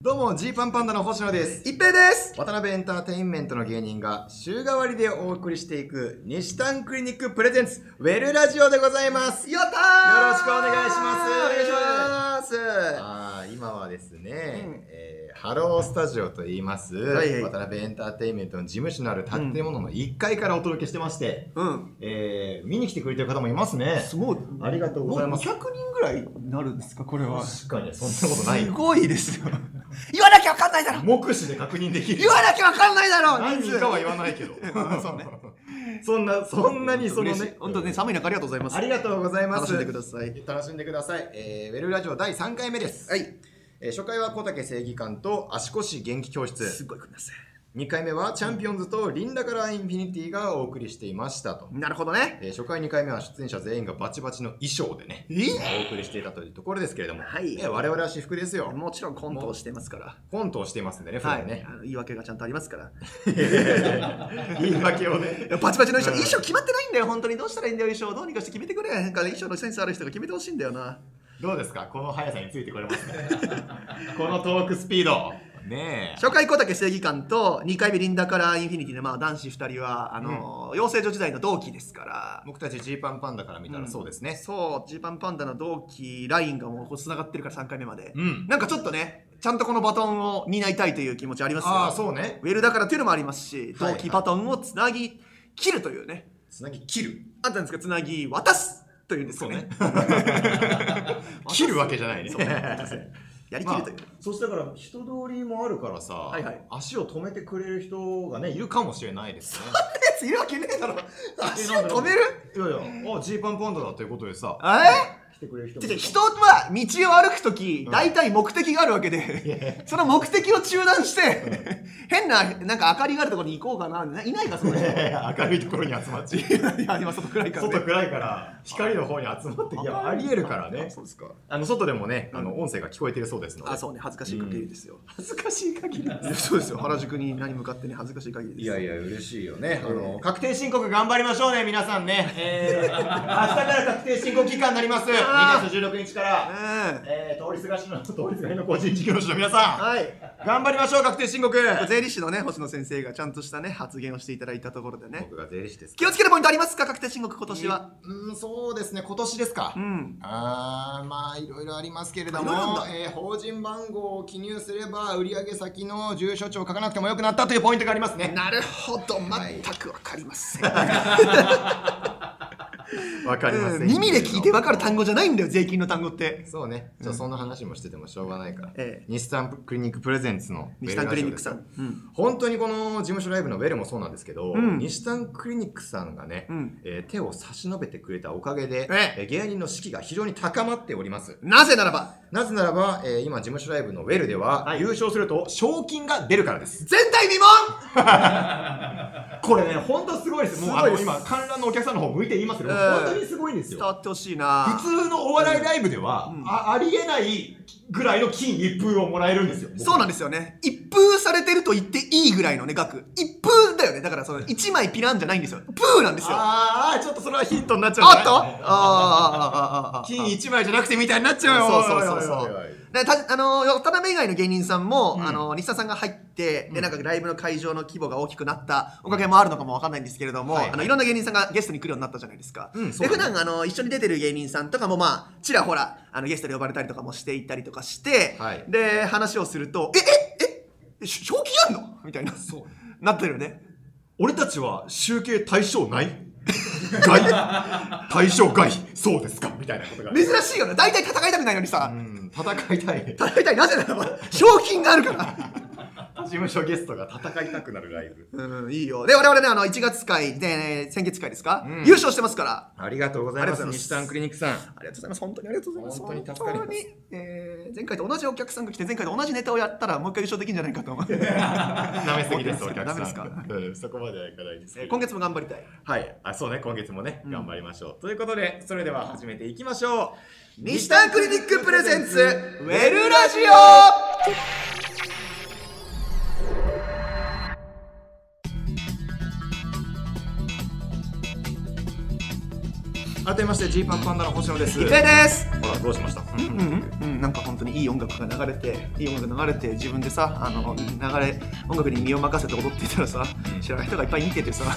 どうも、ジーパンパンダの星野です。一平です。渡辺エンターテインメントの芸人が週替わりでお送りしていく西丹クリニックプレゼンツウェルラジオでございます。よやったー!ろしくお願いします。お願いします。あー今はですね、うん。えーハロースタジオと言います、はいはい。渡辺エンターテインメントの事務所のある建物の1階からお届けしてまして、うん。えー見に来てくれてる方もいますね。すごい。ありがとうございます。もう200人ぐらいになるんですかこれは。確かに、そんなことないよ。すごいですよ言わなきゃわかんないだろ目視で確認できる言。わなきゃわかんないだろ何人かは言わないけど。そうね。そんな、そんなにそのね。本当ね寒い中ありがとうございますありがとうございます。楽しんでください楽しんでください。えー、ウェルラジオ第3回目です。はいえー初回は小竹正義館と足腰元気教す室。ごい組み合わせ2回目はチャンピオンズとリンダカラーインフィニティがお送りしていましたと。なるほどね。えー初回2回目は出演者全員がバチバチの衣装でね、えお送りしていたというところですけれども、はい。えー我々は私服ですよ。もちろんコントをしてますから。コントをしていますんでね、普はい。段ね。あの言い訳がちゃんとありますから。言い訳をね。バチバチの衣装、うん。衣装決まってないんだよ。本当にどうしたらいいんだよ衣装どうにかして決めてくれ。なんか衣装のセンスある人が決めてほしいんだよな。どうですか？この速さについてこれますか？このトークスピード。ねえ。初回小竹正義感と2回目リンダカラーインフィニティで、まあ、男子2人はあの、養成所時代の同期ですから僕たちジーパンパンダから見たらそうですね。そうジーパンパンダの同期ラインがもうこう繋がってるから3回目まで、うん。なんかちょっとねちゃんとこのバトンを担いたいという気持ちありますよああ、そうね。ウェルだからっていうのもありますしはい同期バトンをつなぎ切るというねつなぎ切る。あったんですかつなぎ渡すというんですかね 切るわけじゃないね。やりきるという、まあそしてだから人通りもあるからさ、はいはい。足を止めてくれる人がねいるかもしれないですね。いるわけねえだろ。足を止める？いやいや、あジーパンパンダだということでさ、え？来てくれる人も人は道を歩くときうん。大体目的があるわけで、その目的を中断して、変ななんか明かりがあるところに行こうかないないかその人。い明るいところに集まっちゃう。や今外暗いから、ね、外暗いから光の方に集まっていやありえるからね。そうですか。あの外でもねあの音声が聞こえてるそうですので。あそうね。恥ずかしい限りですよ、恥ずかしい限り。そうですよ。原宿に何向かってね恥ずかしい限りです。いやいや嬉しいよね、あうの確定申告頑張りましょうね皆さんね、えー、明日から確定申告期間になります2あー月16日から、うんえー、通りすがしの 通りすがりの個人事業主の皆さはい。ん頑張りましょう確定申告。税理士のね星野先生がちゃんとしたね発言をしていただいたところでね。僕が税理士です。気をつけるポイントありますか確定申告今年は、うんそうですね今年ですか、うん。あーまあいろいろありますけれどもえー法人番号を記入すれば売上先の住所帳を書かなくてもよくなったというポイントがありますね。なるほどはい全く分かりません、わかりません、うん耳で聞いて分かる単語じゃないんだよ税金の単語って。そうね。じゃあそんな話もしててもしょうがないから、ええ。日産クリニックプレゼンツの西丹クリニックさん。うん。本当にこの事務所ライブのウェルもそうなんですけど、うん。西丹クリニックさんがね、うん。えー手を差し伸べてくれたおかげで、ええ。ー芸人の士気が非常に高まっております。なぜならば。なぜならば、えー今事務所ライブのウェルでは、はい。優勝すると賞金が出るからです。前代未聞これね本当すごいです。もうあの今観覧のお客さんの方向いて言いますけど、ええ本当にすごいんですよ。伝わってほしいな。普通のお笑いライブでは、うん。あありえないぐらいの金一封をもらえるんですよ。そうなんですよね。一封されてると言っていいぐらいのね額。一封だよね。だからその一枚ピランじゃないんですよ。プーなんですよ。ああちょっとそれはヒントになっちゃうんじゃないっとあーあーあーあーあー。金一枚じゃなくてみたいになっちゃうよ。そうそうそうそうでたあの渡辺以外の芸人さんも、うん。あの日産さんが入って、うん。でなんかライブの会場の規模が大きくなった。おかげもあるのかもわかんないんですけれども、はいはい。あのいろんな芸人さんがゲストに来るようになったじゃないですか、うんで普段あの一緒に出てる芸人さんとかもまあちらほらあのゲストで呼ばれたりとかもしていたりとかして、はい。で話をすると「えええし賞金あんの?」みたいな。そう。なってるよね。俺たちは集計対象ない外？対象外？そうですか？みたいなことが。珍しいよね。大体戦いたくないのにさ、うん戦いたい。戦いたい。なぜならば賞金があるから。事務所ゲストが戦いたくなるライブ。うん、いいよ。で、我々ね、あの、1月会で、ね、先月会ですか、うん。優勝してますから。ありがとうございます西丹クリニックさん。ありがとうございます。本当にありがとうございます。本当に助かります。えー前回と同じお客さんが来て、前回と同じネタをやったら、もう一回優勝できるんじゃないかと思って。なめすぎです お客さん。ダメですか？うん。そこまではいかないですえー今月も頑張りたい。はい。あそうね。今月もねうん。頑張りましょう。ということでそれでは始めていきましょう西丹クリニックプレゼンツ、ウェルラジオ。改めましてジーパンパンダの星野です。いくえです。ほらどうしました？うんうんうん。なんか本当にいい音楽が流れていい音楽が流れて自分でさあの流れ音楽に身を任せて踊っていたらさ知らない人がいっぱい見ててさ。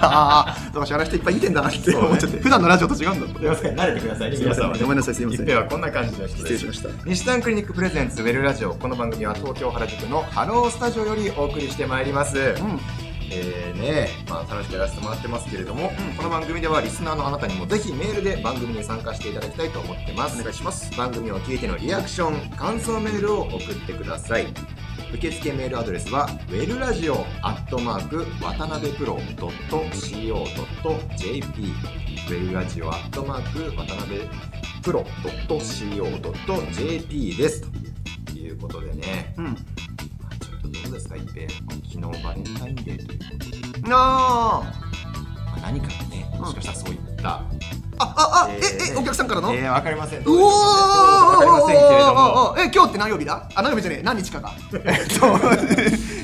ああだから知らない人いっぱい見てんだなって思っちゃって、普段のラジオと違うんだすいません慣れてくださいね。すいません皆さん。はねごめんなさいすいません。一平はこんな感じの人です。失礼しました。西丹クリニックプレゼンツウェルラジオ。この番組は東京原宿のハロースタジオよりお送りしてまいります、うんえーねまあ、楽しくやらせてもらってますけれども、この番組ではリスナーのあなたにもぜひメールで番組に参加していただきたいと思ってます。お願いします。番組を聞いてのリアクション感想メールを送ってください。受付メールアドレスはウェルラジオアットマーク渡辺プロ .co.jp ウェルラジオアットマーク渡辺プロ .co.jp です。ということでね、うんょっとどうですか一平昨日バレンタインデーということでなあまあ、何かね、もしかしたらそういった、あああええーえお客さんからの？えー、わかりません。うおーわかりませんけれども、え今日って何曜日だあ何曜日じゃねえ何日かかえっと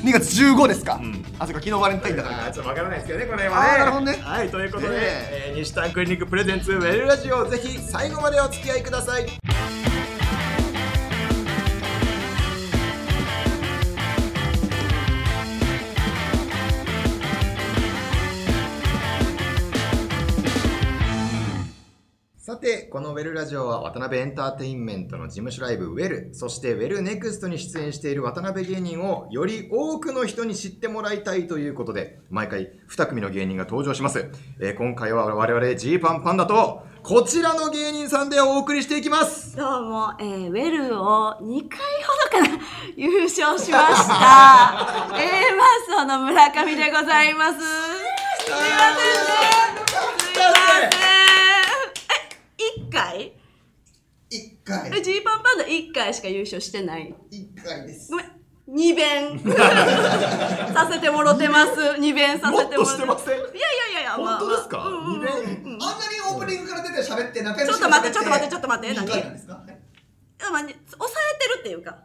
2月15ですか、んあそっか昨日バレンタインだからあーちょっとわからないですけどね、この辺はね。なるほどねはい、ということで、ええー西丹クリニックプレゼンツウェルラジオ、ぜひ最後までお付き合いください。て、このウェルラジオは渡辺エンターテインメントの事務所ライブウェル、そしてウェルネクストに出演している渡辺芸人をより多くの人に知ってもらいたいということで、毎回2組の芸人が登場します。えー今回は我々ジーパンパンダと、こちらの芸人さんでお送りしていきます。どうも、えー、ウェルを2回ほどかな、優勝しました。A マッソの村上でございます。すいませんね。すいません。え、1回？一回。え、ジーパンパンダ1回しか優勝してない？一回です。ごめん。2弁。させてもろてます。2弁させてもろてもっとしてません？いやいやいやいや、本当ですか？まあまあうんうんうん。二弁。あんなにオープニングから出て喋って仲良しちょっと待ってちょっと待ってちょっと待って二回なんですか？はい。まあね抑えてるっていうか。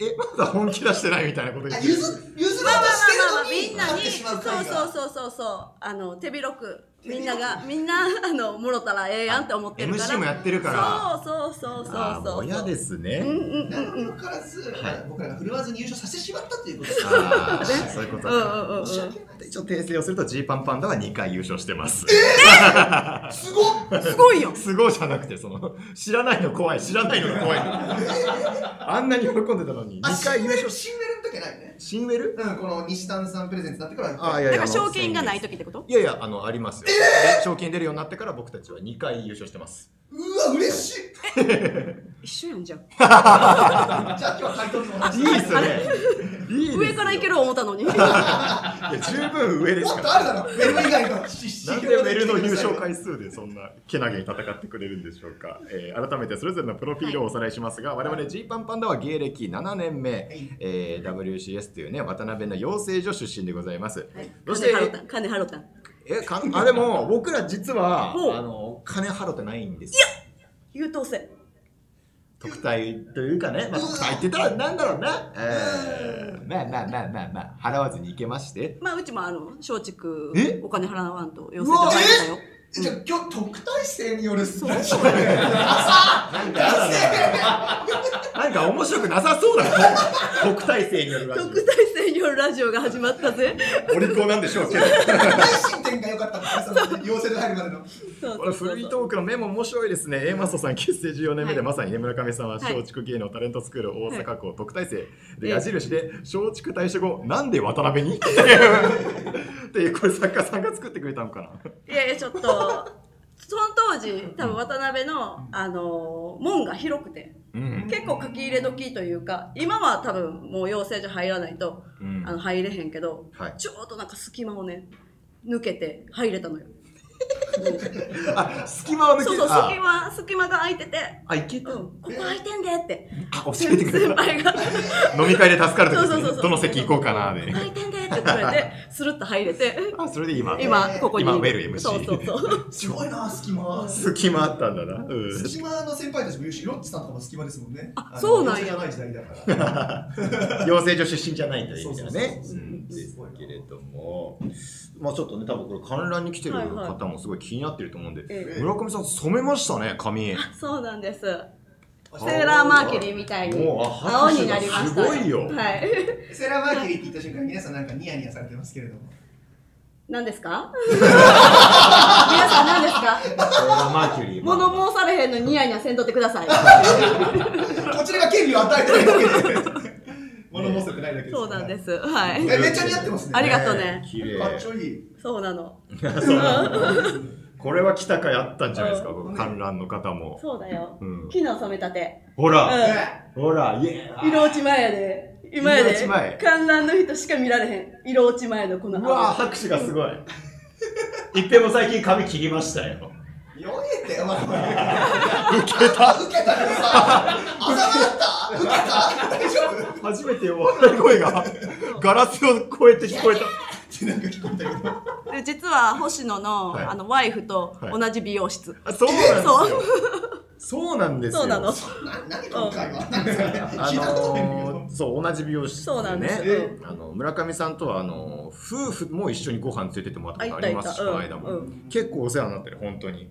え、まだ本気出してないみたいなこと言ってる。あ譲譲ろうまあまあとしてまあまあるのにみんなにそうそうそうそうそう。あの手広くみんながみんなあのもろたらええやんって思ってるから。MC もやってるから。そうそうそうそうあーそうもう嫌ですね。うんうんうん何にも分からず、はい。僕らが振るわずに優勝させてしまったということ。ですあーそういうことうんか。うんうんうん。申し訳ない一応訂正をするとジーパンパンダは2回優勝してます。すごっ！すごいよ。すごいじゃなくて、その、知らないの怖い、知らないのが怖い。あんなに喜んでたのに、あ2回優勝。し、シンウェルの時はないよね。シンウェル？うんこの西丹さんプレゼンツになってから。あーいやいやだから賞金がない時ってこと？いやいや、あの、ありますよ。で賞金出るようになってから僕たちは2回優勝してます。うわ嬉しい。一緒やんじゃん じゃあ今日は回答にも同じいいっすね。いいですよ。上からいける思ったのに 十分上ですもっから。とあるだろ。ウェル以外のしなんでウェルの優勝回数でそんなけなげに戦ってくれるんでしょうか、えー改めてそれぞれのプロフィールをおさらいしますが、我々ジーパンパンダは芸歴7年目、えー WCS というね渡辺の養成所出身でございます、そして？金払ったえかあでも僕ら実はほう。あの金払ってないんですよ。優等生特待というかね、まあ、特待って言ったらなんだろうな、えー。まあまあまあまあまあ払わずに行けまして。まあうちもあの松竹え？お金払わんと要請所入ったよ。じゃあ今日特待生によるそう。ラジオなんかやだななんか面白くなさそうだな 特待生によるラジオ。特待生によるラジオが始まったぜ。お利口なんでしょうけど点が良かったんですねその養成で入るまでの。これフリートークのメモ面白いですね。A マストさん結成14年目で、はい。まさにね村上さんははい。松竹芸能タレントスクール大阪校特待生でえ矢印で松竹退所後なんで渡辺にっていうこれ作家さんが作ってくれたのかないやいやちょっとその当時多分渡辺の、あの門が広くてうん、結構書き入れ時というか今は多分もう養成所入らないと、うんあの入れへんけど、はいちょうどなんか隙間をね抜けて入れたのよ。あ隙間を抜けそうそうあ。隙間隙間が空いてて。あいけた、うん、ここ空いてんでって。あ教えてくれた。先輩が。飲み会で助かるときそうそうそうそう。どの席行こうかなで。空いてんでっって取れてスルッと入れてあそれで今。今ここに。今ウェル MC そうそうそう。すごいな隙間。隙間あったんだな、うん、隙間の先輩たちも言うしロッチさんとかも隙間ですもんね。あそうなんや。やない時代だから。養成所出身じゃないという意味ではね。そうそうそうそう。うん。ですけれどもまあちょっとね多分これ観覧に来てるはいはい。方もすごい気になってると思うんで、ええ。村上さん染めましたね髪。そうなんです。セーラーマーキュリーみたいにもうあ青になりました。すごいよ。はい。セーラーマーキュリーって言った瞬間皆さんなんかニヤニヤされてますけれども。何ですか？皆さん何ですか？セーラーマーキュリー。物申されへんのにニヤニヤせんとってください。こちらが権利を与えてないだけで物申せてないだけですそうなんです。すはい。えめっちゃ似合ってますね。ありがとうね。綺麗。かっちょいい。そうなの。そうなの。これは来たかやったんじゃないですか、うん。僕観覧の方も。そうだよ。うん。昨日染めたて。ほら、うほら、イエーイ。色落ち前やで。今やで。色落ち前。観覧の人しか見られへん。色落ち前のこのうわー拍手がすごい。一平も最近髪切りましたよ。酔えてお前受けた受けた？けどさあざまった？受けた？大丈夫？初めて笑い声がガラスを越えて聞こえた。ってなんか聞こえたけどで実は星野の,、はい。あのワイフと同じ美容室、あそうなんですよ。そうなんですよ。そうなの。な何今回は。あのーそう同じ美容室でねそうなんですえあの村上さんとはあの夫婦も一緒にご飯連れてってもらったことありますしこの間も、うん結構お世話になってる本当に。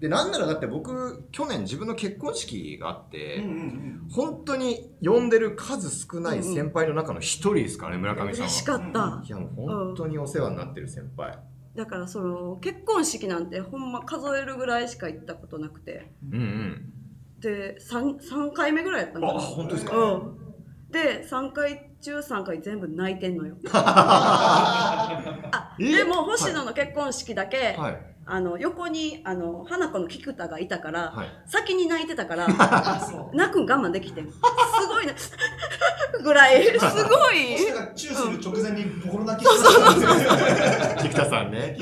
でなんならだって僕去年自分の結婚式があって、うんうんうん。本当に呼んでる数少ない先輩の中の一人ですからね、村上さん嬉しは。かった。いやもう本当にお世話になってる先輩。だからその結婚式なんてほんま数えるぐらいしか行ったことなくて。うんうん。で 3, 3回目ぐらいやったのあかな本当ですか？うん。で3回中3回全部泣いてんのよ。あえ？でも星野の結婚式だけ、はいあの横にあの花子の菊田がいたから、はい。先に泣いてたから 泣くん我慢できてん。すごいね ぐらい。すごい。チューする直前にボロ泣きしてた。んですよ菊田さんね。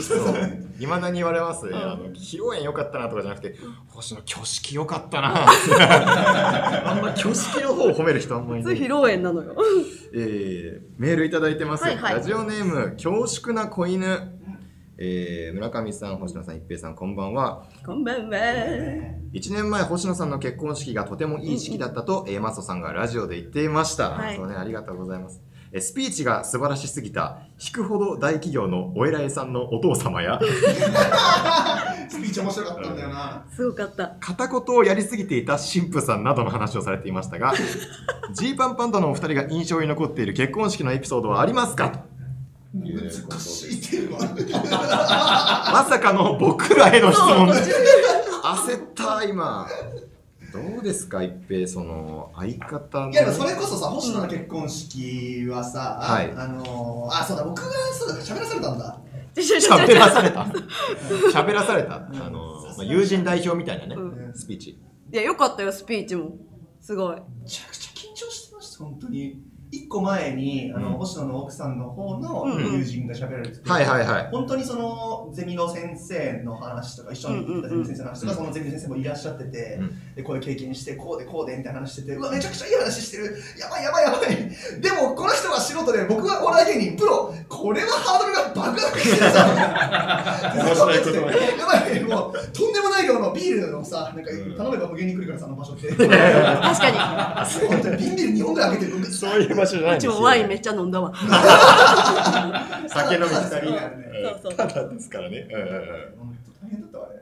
いまだに言われます。ん。あの披露宴良かったなとかじゃなくて、星野挙式良かったな。あんま挙式の方を褒める人あんまりいない。披露宴なのよ。えー、メールいただいてます、はいはい。ラジオネーム恐縮な子犬、えー、村上さん星野さん一平さんこんばんは。こんばんは。1年前星野さんの結婚式がとてもいい式だったと、えーマストさんがラジオで言っていました、はい。そうねありがとうございます。えースピーチが素晴らしすぎた引くほど大企業のお偉いさんのお父様や。スピーチ面白かったんだよな。すごかった。片言をやりすぎていた神父さんなどの話をされていましたがジーパンパンダのお二人が印象に残っている結婚式のエピソードはありますか？難しいっていうのはまさかの僕らへの質問。焦った今。どうですか一平その相方の。いやでもそれこそさ星野の結婚式はさ、はい。あのー、あそうだ僕がそうだ喋らされたんだ。喋らされた。喋らされた。あの、まあ、友人代表みたいなね、うん。スピーチ。いやよかったよスピーチも。すごい。めちゃくちゃ緊張してました本当に一個前にあの、うん。星野の奥さんの方のうん。友人が喋られてて、はいはいはい。本当にそのゼミの先生の話とか一緒に行ったゼミの先生の話とか、うん。そのゼミの先生もいらっしゃってて、うん。でこういう経験してこうでこうでみたいな話しててうわめちゃくちゃいい話してる。やばいやばいやばい。でもこの人は素人で僕はお笑い芸人プロ。これはハードルが爆上がりしてるさ。面白いこと。ねやばい。もうとんでもない量のビールのさなんかうん。頼めば無限に来るからさあの場所って。確か本当に瓶ビール2本ぐらい開けてるそういう場所じゃないんですよにうちもワインめっちゃ飲んだわ。酒飲みしたりそうそう。ただですからね、うんうんうん。本当大変だったわあ。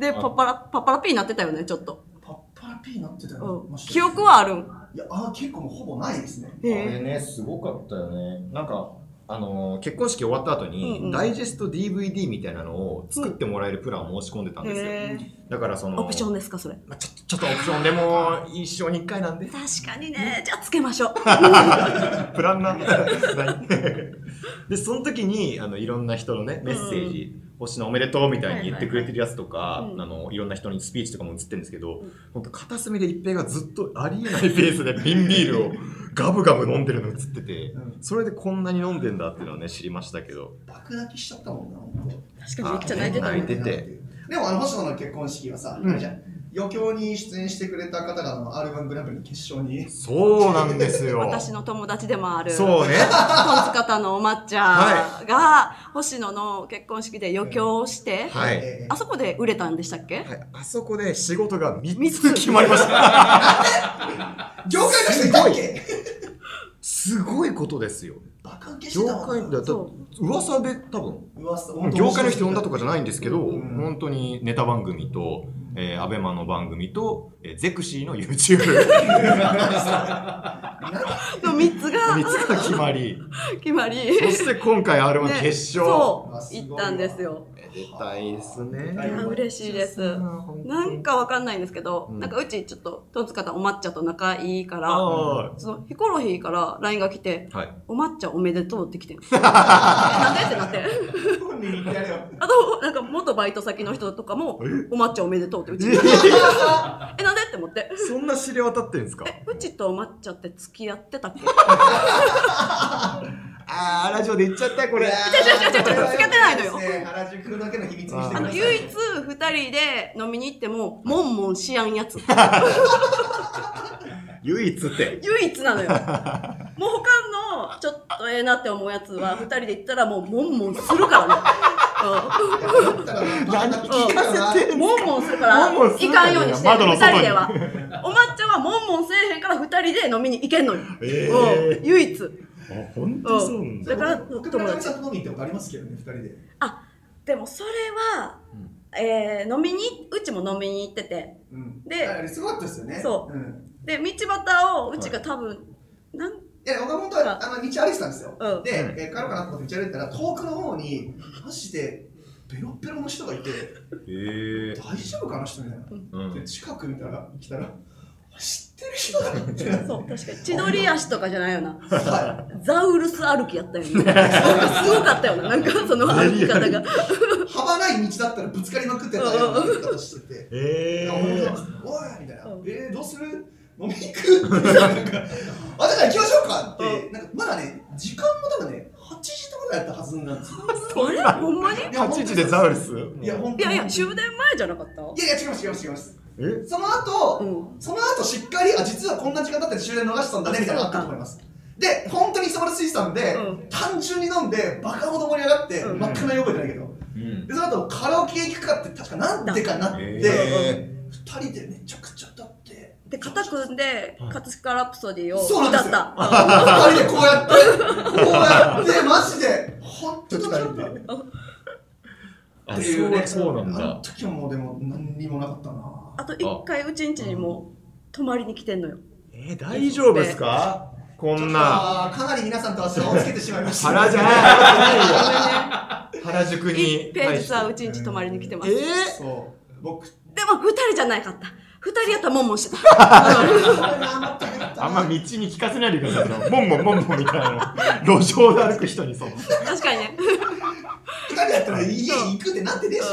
れでパッパラパッパラピーになってたよねちょっと、パッパラピーなってたうよ、ん、記憶はあるん。いやあ結構もうほぼないですね。あへれねすごかったよね。なんかあのー結婚式終わった後に、うんうん。ダイジェスト DVD みたいなのを作ってもらえるプランを申し込んでたんですよ、えだからそのオプションですかそれ？まあ、ちょちょっとオプションでも一生に一回なんで。確かにねじゃあつけましょう。プランナー何でその時にあのいろんな人のねメッセージ、星野おめでとうみたいに言ってくれてるやつとか、はいあのいろんな人にスピーチとかも映ってるんですけど、ん。本当片隅で一平がずっとありえないペースで 瓶ビールをガブガブ飲んでるの映ってて、うん。それでこんなに飲んでんだっていうのはね知りましたけど。爆泣きしちゃったもんな確かにめっちゃ泣いてた泣いてて。でもあの星野の結婚式はさ、うん。あれじゃん余興に出演してくれた方があの R1 グランプリの決勝にそうなんですよ。私の友達でもある。そうね。トンツカタンのお抹茶が、星野の結婚式で余興をして、はい。えあそこで売れたんでしたっけ、はい、あそこで仕事が3つ三つ決まりました。ー 業界の人いたっけ？すごいことですよ。バカ受けして業たわ界噂で多分噂業界の人呼んだとかじゃないんですけど、うん本当にネタ番組と、えー、アベマの番組と、えーゼクシーの YouTube の3つが3つが決まり。決まり、そして今回 R1 ね決勝、そう行ったんですよ。めでたいですね。いや嬉しいです。なんかわかんないんですけど、うん。なんかうちちょっとトンツカタンお抹茶と仲いいから、あそのヒコロヒーから LINE が来て、ーはい。お抹茶おめでとうって来て なんでってなって。あと、なんか元バイト先の人とかも、お抹茶おめでとうってうちに。え え、なんで？って思って。そんな知れ渡ってんですか？え、うちとお抹茶って付き合ってたっけ？あーラジオで言っちゃったこれ違う違う違う違う付き合ってないのよね原宿だけの秘密にしてあの、唯一二人で飲みに行っても、もんもんしやんやつ。唯一って唯一なのよ。もう他の、ちょっとええなって思うやつは、二人で行ったらもう、もんもんするからね。だったら何聞かせて。もんもんするから、もんもんするいかんようにしてる、二人では。お抹茶はもんもんせえへんから、二人で飲みに行けんのよ。え。うん唯一。あ本当にそうなんだ。だから、僕友達。と飲みったことありますけどね二人で。あ、でもそれは、えー飲みに、うちも飲みに行ってて、うん。であれすごかったですよね。そう。うん。で、道端をうちが多分、なんいや、僕は本当はあの道歩いてたんですよ。うん。で、えー帰ろうかなと思って道歩いてたら、遠くの方に、マジで、ベロッベロの人がいて、え大丈夫かな人みたいな。うんで、近く見たら、来たら、知ってる人だってなって。そう、確かに。千鳥足とかじゃないよな。はザウルス歩きやったよね。すごかったよな。なんかその歩き方が。い。幅ない道だったらぶつかりまくってたような歩き方してて。えーもおいみたいなうん。えー、どうする？飲みに行く？なんか、あ、じゃあ行きましょうかって、なんかまだね、時間も多分ね、8時とかぐらいやったはずなんですよ。あれほんまに？いいや8時でザウルス？いや、本当に。やいや、終電前じゃなかった？いやいや、違います、違います、違います。え？その後、うん。その後しっかり、あ、実はこんな時間経って終電逃したんだね、みたいなのがあったと思います。で、本当に磯丸水産で、うん。単純に飲んで、バカほど盛り上がって、うん。真っ赤な覚えてないけど、うん。で、その後カラオケ行くかって、確かなんでかなって、え二人でめちゃくちゃで、肩組んで、カツカラプソディを歌った。二人でこうやって、こうやって、マジで、本当に二人で。あっていうね、そうなんあのだ時はもうでも何にもなかったな。あと一回うちんちにも泊まりに来てんのよ。えー大丈夫ですか？こんなかなり皆さんとは差をつけてしまいました。原宿。原宿に平日はうちんち泊まりに来てます。えでそう。僕、も二人じゃなかった。二人やったらもんもんしてた。あんま道に聞かせないでくださいモンモンモンモンみたいな路上で歩く人にそう確かにね。二人やったら家行くってなってねえし。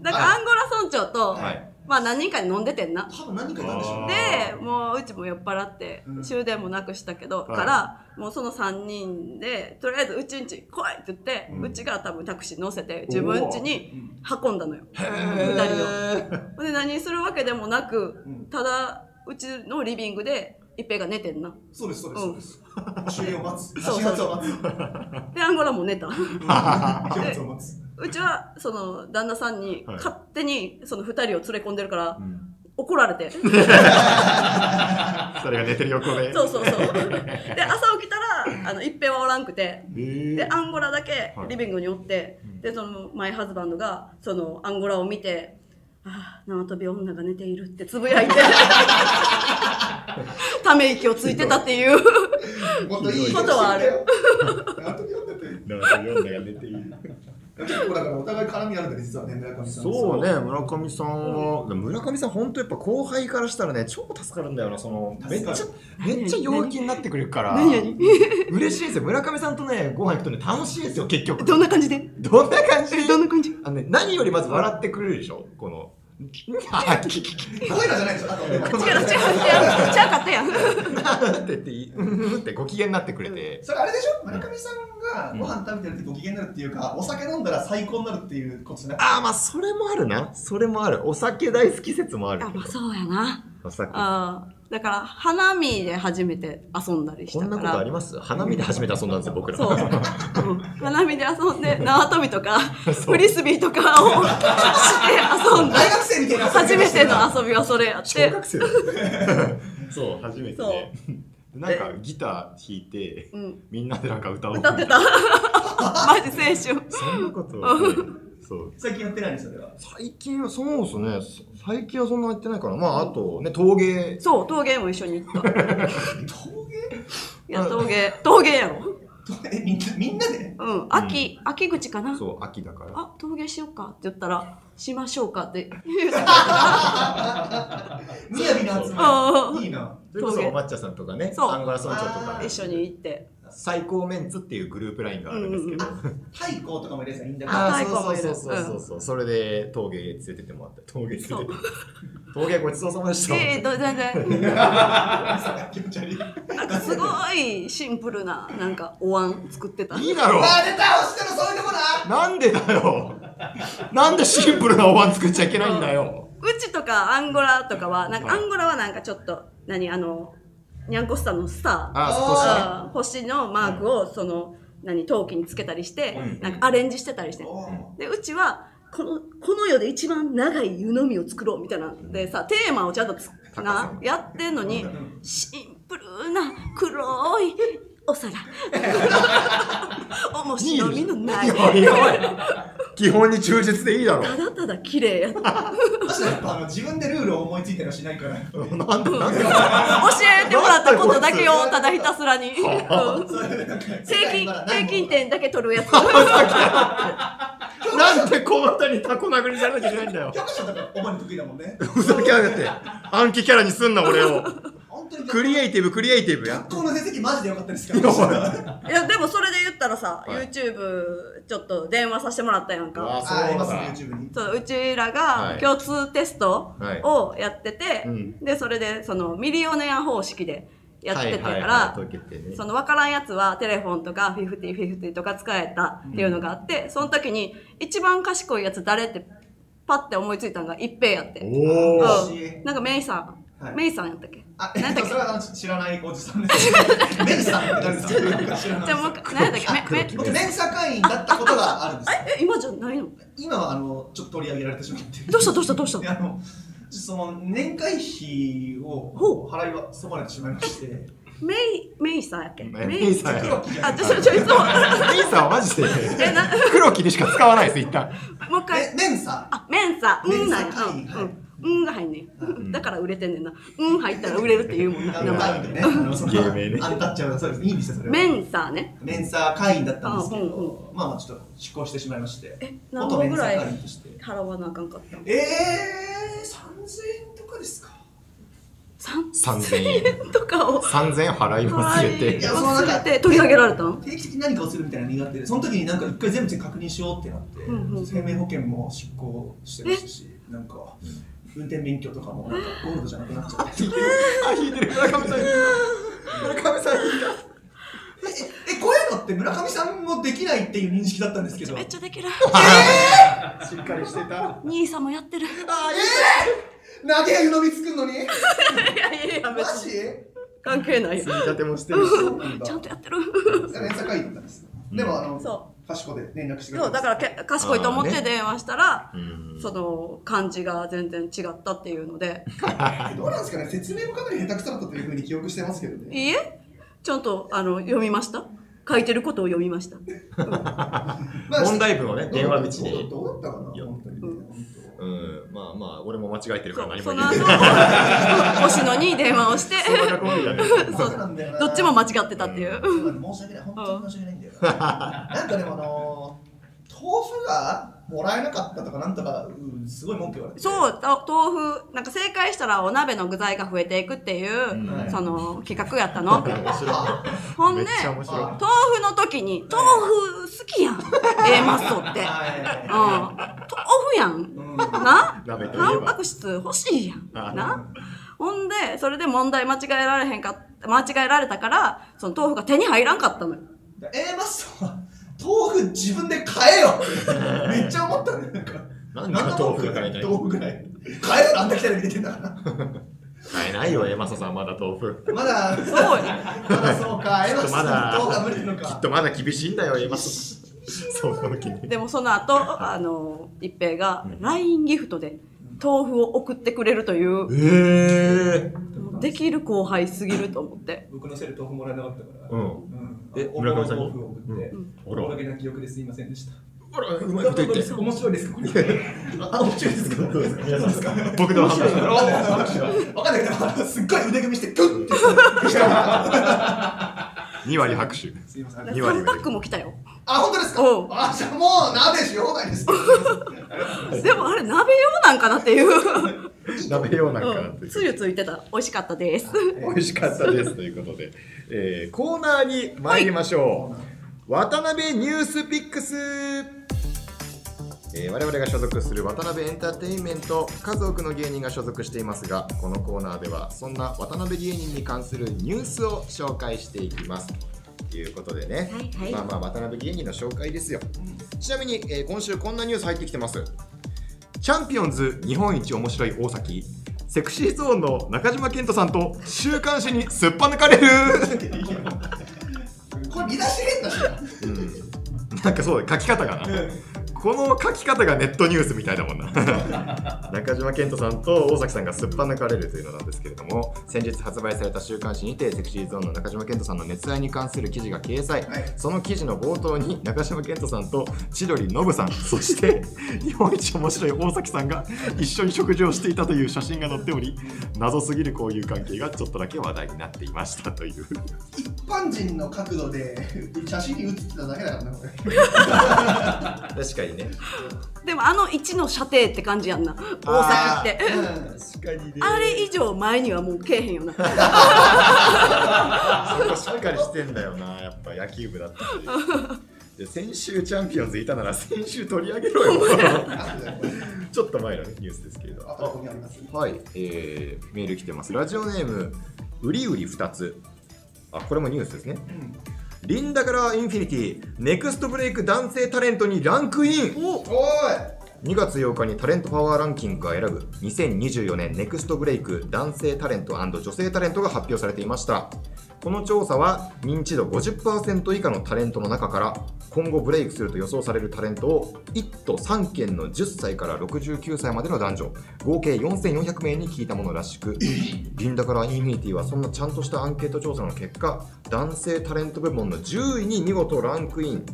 だからアンゴラ村長と、はいまあ何人かに飲んでてんな。多分何人かいたんでしょう。で、もううちも酔っ払ってうん終電もなくしたけど、はいから、もうその3人で、とりあえずうちんち来いって言って、うんうちが多分タクシー乗せて自分家に運んだのよ。へ二ー人を。で、何するわけでもなくうん、ただ、うちのリビングで一平が寝てんな。そうです、そうです、そうです。終電を待つ。そう始発を待つ。で、アンゴラも寝た。始発を待つ。うちは、その、旦那さんにはい。勝手にその二人を連れ込んでるからう、ん。怒られて。それが寝てる横で。そうそうそう。で、朝起きたら、あの、一平はおらんくて、えー。で、アンゴラだけはい。リビングにおって、うん。で、その、マイハズバンドが、その、アンゴラを見て、ああ、縄跳び女が寝ているってつぶやいて、ため息をついてたっていう。もっとい。いことはある。あと読んでて。だから読んだが寝ている結構だからお互い絡みあるんだね、実はね、村上さん。そうね村上さんは、村上さん本当やっぱ後輩からしたらね超助かるんだよなそのめっちゃ助めっちゃ陽気になってくれるから。嬉しいですよ。村上さんとねご飯行くとね楽しいですよ結局。どんな感じで？どんな感じ？どんな感じ？あのね、何よりまず笑ってくれるでしょ？この あきこういうのじゃないでしょ違う違う違う。違うかったやん。なんて言っていいうんってご機嫌になってくれて。それあれでしょ？村上さんがご飯食べてるってご機嫌になるっていうか、お酒飲んだら最高になるっていうことじゃなくて。ああまあそれもあるな。それもある。お酒大好き説もあるあまあそうやな。お酒。あーだから花見で初めて遊んだりしたから。こんなことあります？花見で初めて遊んだんですよ僕ら。そう、うん、花見で遊んで 縄跳びとかそう。フリスビーとかをして遊んだ大学生みたいな初めての遊びはそれやって。小学生。だ そう初めてそう。でなんかギター弾いてうん、みんなでなんか歌おう歌ってた？マジ青春。そんなことそう。最近やってないんですよ最近はそうですね。そ最近はそんなやってないから。まああとね陶芸。そう陶芸も一緒に行った。い陶や陶芸。陶芸やろ。みんなみんなで？うん秋、秋口かな。そう秋だから。あ陶芸しようかって言ったらしましょうかって。みやびな集うまんりいいな。それこそお抹茶さんとかねアンゴラ村長とか。一緒に行って。最高メンツっていうグループラインがあるんですけど、太鼓とかもいるんだああ太鼓もいるそうそうそうそうそう、それで陶芸連れてってもらって陶芸連れてって。陶芸ごちそうさまでした、ええど全然。気持ち悪い。なんかすごいシンプルななんかお椀作ってた。いいだろあー出た。押してるそういうとこななんでだよ なんでシンプルなお椀作っちゃいけないんだよ。うちとかアンゴラとかはなんかはい。アンゴラはなんかちょっと何あのニャンコスターのスター。あ星のマークをその何陶器につけたりして、うん。なんかアレンジしてたりして、でうちはこのこの世で一番長い湯飲みを作ろうみたいな。ん。でさテーマをちゃんとなやってんのにシンプルな黒いお皿。面白みのない基本に忠実でいいだろただただ綺麗や。った教確かにやっぱあの自分でルールを思いついたりはしないから。なんでなんでえてもらったことだけをただひたすらに、平均平均点だけ取るやつ。なんでこの二人タコ殴りされなきゃいけないんだよ。教科書とかお前に得意だもんね。ふざけやがって。暗記キャラにすんな俺をクリエイティブクリエイティブや。学校の成績マジで良かったですから。いやでもそれで言ったらさ、はい。YouTube ちょっと電話させてもらったやんか。ああありますそうだ。ね YouTube に。そううちらはい。が共通テストはいをやってて、うん。でそれでそのミリオネア方式でやってたから、はいはいはい解けてね。その分からんやつはテレフォンとか50-50とか使えたっていうのがあって、その時に一番賢いやつ誰ってパッて思いついたのが一平やって。おおうん。なんかメイさん、はい。メイさんやったっけ？あ、え何だっけ？っと、それはあの知らないおじさんです。メンさんって誰ですか？知らないじゃあもう一回何やったっけ？めめ僕、メンサ会員だったことがあるんですよ。え今じゃないの？今は、あの、ちょっと取り上げられてしまって。どうした？どうした？どうした？であの、その、年会費を払いはそばれてしまいまして。メイメイさんやっけ？メメイ。さんや。あちょちょちょいつも。メイさんはマジで。えな。黒木でしか使わないです一旦。もう一回。メメンサあ、メンサ、うんなんや。ん。うんが入んねん。だから売れてんねんな。うん入ったら売れるって言うもんな。ね、あのその芸名ねアンタッチャブルそうです。いいんですよ、それは。メンサね。メンサ会員だったんですけあうんど、まあまあちょっと出向してしまいまして。え、何本ぐらい。払わなあかんかったの？えー、3000円とかですか？三3000円？とかを3000円払い忘れて忘れて取り上げられたの？定期的に何かをするみたいなの苦手でその時になんか一回全部確認しようってなって、生命保険も執行してましたしなんか運転免許とかもなんかゴールドじゃなくなっちゃって。あ引いてる。村上さん村上さん引いええこういうのって村上さんもできないっていう認識だったんですけど。めっちゃできる。たしっかりしてた。兄さんもやってる。い投げ湯飲み作るのに？やいやいや、マ別に。ジ？関係ないよ。積。み立てもしてるし。ちゃんとやってる。連鎖会員だったんです。でもあのそ賢で連絡してくれそう、だからけ賢いと思って電話したら、うん。その漢字が全然違ったっていうので、ら どうなんですかね？説明もかなり下手くそだったというふうに記憶してますけどね。いいえ、ちゃんとあの読みました？書いてることを読みました。まあ問題文をね電話口どうにどうだったかな？よ本当に。ねうんまあまあ俺も間違えてるかそら何もその言え後ない 星野に電話をして、どっちも間違ってたっていう。申し訳ない、本当に申し訳ないんだよな。なんかでもあのー、豆腐がもらえなかったとかなんとか、うん、すごい文句言われて。そう、と豆腐、なんか正解したらお鍋の具材が増えていくっていう、うんその企画やったの。ほんで、豆腐の時に、豆腐好きやん。A マッソって。うん。豆腐やん。うん。な？タンパク質欲しいやん。あな？ほんでそれで問題間違えられへんか間違えられたからその豆腐が手に入らんかったのよ。A マッソは豆腐自分で買えよ。っ てめっちゃ思ったねなんか。なんで豆腐が買えない豆腐ぐらい。買えよあんだけテレビ出てんだから買えないよエマサさんまだ豆腐。まだそうよまだそうか A マッソまだ豆腐は無理なのか。きっとまだ厳しいんだよエマサそうなわけに でもその後あの一平が LINE ギフトで豆腐を送ってくれるという。ええもうできる後輩すぎると思って。僕のせいで豆腐もらえなかったから。うん。えお村上さんに？豆腐を送って。あら。おかげな記憶ですいませんでした。あらうまいこと言って。面白いですか？これ。あ面白いですか？どうですか？皆さん。ですか？僕の話わかんない。けどすっごい。腕組みしてグッて2割拍手。すいません。二割3パックも来たよ。あ本当ですか？うん。あじゃあもう鍋しようがないですでもあれ鍋用なんかなっていう。鍋用なんかなっていう。つゆついてた。美味しかったです。美味しかったですということで、えーコーナーに参りましょう、渡辺ニュースピックス、えー我々が所属する渡辺エンターテインメント数多くの芸人が所属していますがこのコーナーではそんな渡辺芸人に関するニュースを紹介していきます。ということでね、はいはい。まあまあ渡辺芸人の紹介ですよ、ちなみに、えー今週こんなニュース入ってきてます。チャンピオンズ日本一面白い大崎セクシーゾーンの中島健人さんと週刊誌にすっぱ抜かれる、これ見出し変だしなうん、なんかそうだ書き方がなこの書き方がネットニュースみたいだもんな。中島健人さんと大崎さんがすっぱ抜かれるというのなんですけれども先日発売された週刊誌にてセクシーゾーンの中島健人さんの熱愛に関する記事が掲載、はい。その記事の冒頭に中島健人さんと千鳥ノブさんそして 日本一面白い大崎さんが一緒に食事をしていたという写真が載っており謎すぎるこういう関係がちょっとだけ話題になっていましたという。一般人の角度で写真に写ってただけだからなこれ。確かにね。でもあの1の射程って感じやんな。大崎って。確かにね。あれ以上前にはもうけえへんよな。そこしっかりしてんだよな。やっぱ野球部だったしで先週チャンピオンズいたなら先週取り上げろよ。ちょっと前の、ね、ニュースですけれどはい、えー、メール来てます。ラジオネームうりうり2つ。あこれもニュースですねリンダカラーインフィニティネクストブレイク男性タレントにランクイン。おおい。2月8日にタレントパワーランキングが選ぶ2024年ネクストブレイク男性タレント女性タレントが発表されていましたこの調査は認知度50%以下のタレントの中から今後ブレイクすると予想されるタレントを1都3県の10歳から69歳までの男女合計4400名に聞いたものらしくリンダからインフィニティはそんなちゃんとしたアンケート調査の結果男性タレント部門の10位に見事ランクイン。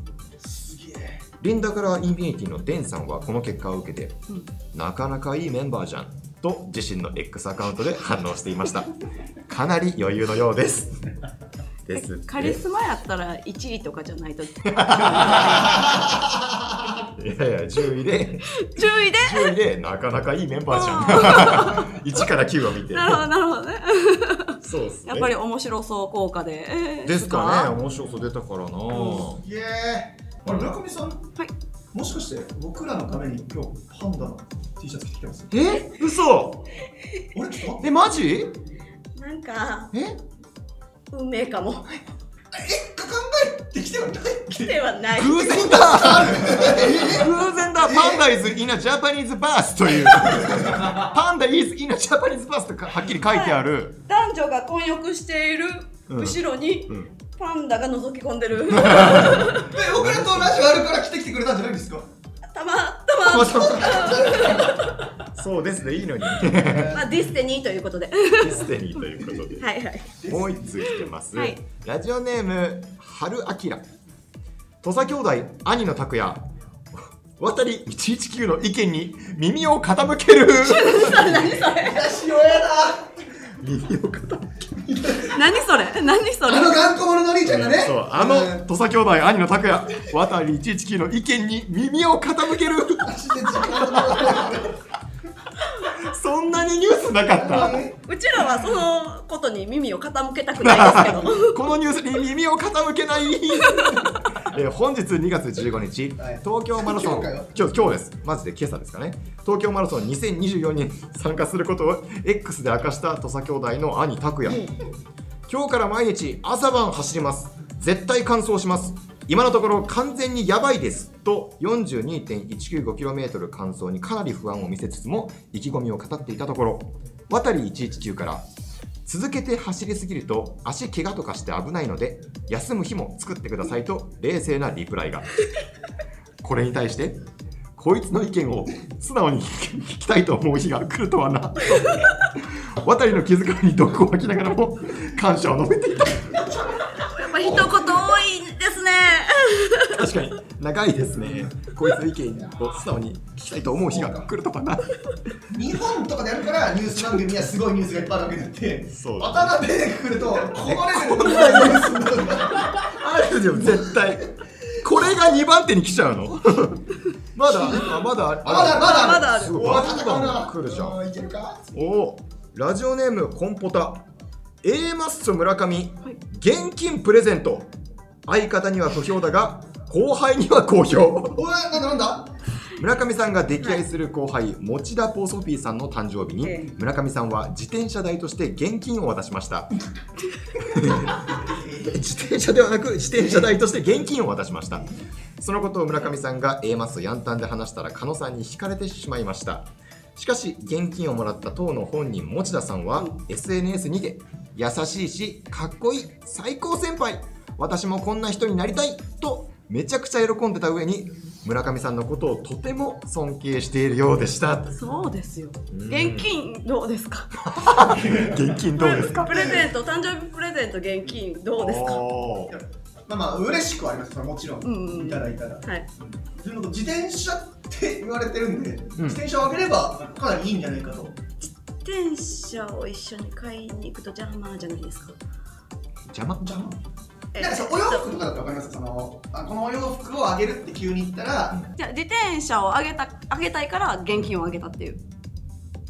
リンダからインフィニティのデンさんはこの結果を受けて、なかなかいいメンバーじゃんと自身の X アカウントで反応していました。かなり余裕のようです。ですカリスマやったら1位とかじゃないと。10いやいや10位で。位で？10位でなかなかいいメンバーじゃん。1から9を見て。なるほどなるほどね。そうっすね。やっぱり面白そう効果で、えーですかね。面白そう出たからな。すげえあれ村上さん？はいもしかして僕らのために今日パンダの T シャツ着てきてます？え？嘘！俺ちょっとえマジ？なんかえ？運命かも。え？考えてきてはない来てはない。偶然だ。偶然だ。パンダ is in a Japanese bath という。パンダ is in a Japanese birth とかはっきり書いてある、男女が混浴している後ろにうん。パンダが覗き込んでる。え僕らとラジオあるから来てきてくれたんじゃないんですか？たまたま。そうですねいいのに。まあ、 destiny ということで。はディスティニーということで。いはい。もう一通来てます、はい。ラジオネーム春あきら土佐兄弟兄の拓也。渡り119の意見に耳を傾ける。私よやだ耳を傾 何それ？何それ？あの頑固者のお兄ちゃんがね。そうあの土佐兄弟兄の拓也渡り119の意見に耳を傾ける。そんなにニュースなかった？うちらはそのことに耳を傾けたくないですけど。このニュースに耳を傾けないえー本日2月15日、はい。東京マラソン。今日今日です。マジで今朝ですかね。東京マラソン2024に参加することを X で明かした土佐兄弟の兄拓也。今日から毎日朝晩走ります。絶対完走します。今のところ完全にやばいです。と 42.195km 完走にかなり不安を見せつつも意気込みを語っていたところ渡り119から続けて走りすぎると足怪我とかして危ないので休む日も作ってくださいと冷静なリプライが。これに対してこいつの意見を素直に聞きたいと思う日が来るとはな。と 渡りの気遣いに毒を吐きながらも感謝を述べていたやっぱ一言多いですね。確かに長いですね。こいつの意見を素直に聞きたいと思う日が来るとはな。日本とかでやるからニュース番組はすごいニュースがいっぱいあるわけであってそうだ渡辺で来るとこのレベルのニュースになるあるよ絶対。これが2番手に来ちゃうの。まだあまだある。まだまだまだある。すごい。おバンバン戦うな来るじゃん。うんいけるかおおラジオネームコンポタ。A マッソ村上、はい。現金プレゼント。相方には不評だが後輩には好評。おいなんだなんだ？村上さんが溺愛する後輩、持田ポーソフィーさんの誕生日に、ええ。村上さんは自転車代として現金を渡しました。自転車ではなく自転車代として現金を渡しました。そのことを村上さんが A マスとヤンタンで話したら狩野さんに惹かれてしまいました。しかし現金をもらった当の本人持田さんは SNS にて優しいしかっこいい最高先輩。私もこんな人になりたいとめちゃくちゃ喜んでた上に村上さんのことをとても尊敬しているようでした。そうですよ。うん。現金どうですか？現金どうですか？プレゼント誕生日プレゼント現金どうですか？まあまあ嬉しくはあります。もちろん、うんうんいただいたら。はい。でも自転車って言われてるんで、自転車をあげればかなりいいんじゃないかと。自転車を一緒に買いに行くと邪魔じゃないですか？邪魔？じゃなんかお洋服とかだと分かります？そのあこのお洋服をあげるって急に言ったら、じゃあ自転車をあげたあげたいから現金をあげたっていう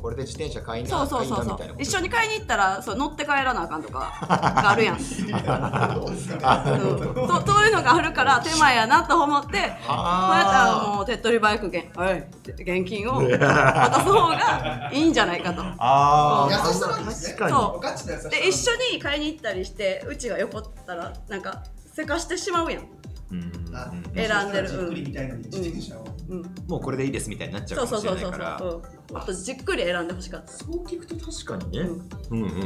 これで自転車買いなそうそうそうそう。一緒に買いに行ったらそう乗って帰らなあかんとか。が あるやん。ど。うそう。いうのがあるから手前やなと思ってこうやったらもう手っ取り早く現,、はい、現金を渡す方がいいんじゃないかと。あー。優しさなんですね確かにそうで一緒に買いに行ったりしてうちが横ったらなんかせかしてしまうやん、うん。あうん選んでる。じっくりみたいなのに自転車を、うん、もうこれでいいですみたいになっちゃうかもそうそうそう。そうしれないから。そう、うん、あとじっくり選んでほしかった。そう聞くと確かにね。うん。うんうんう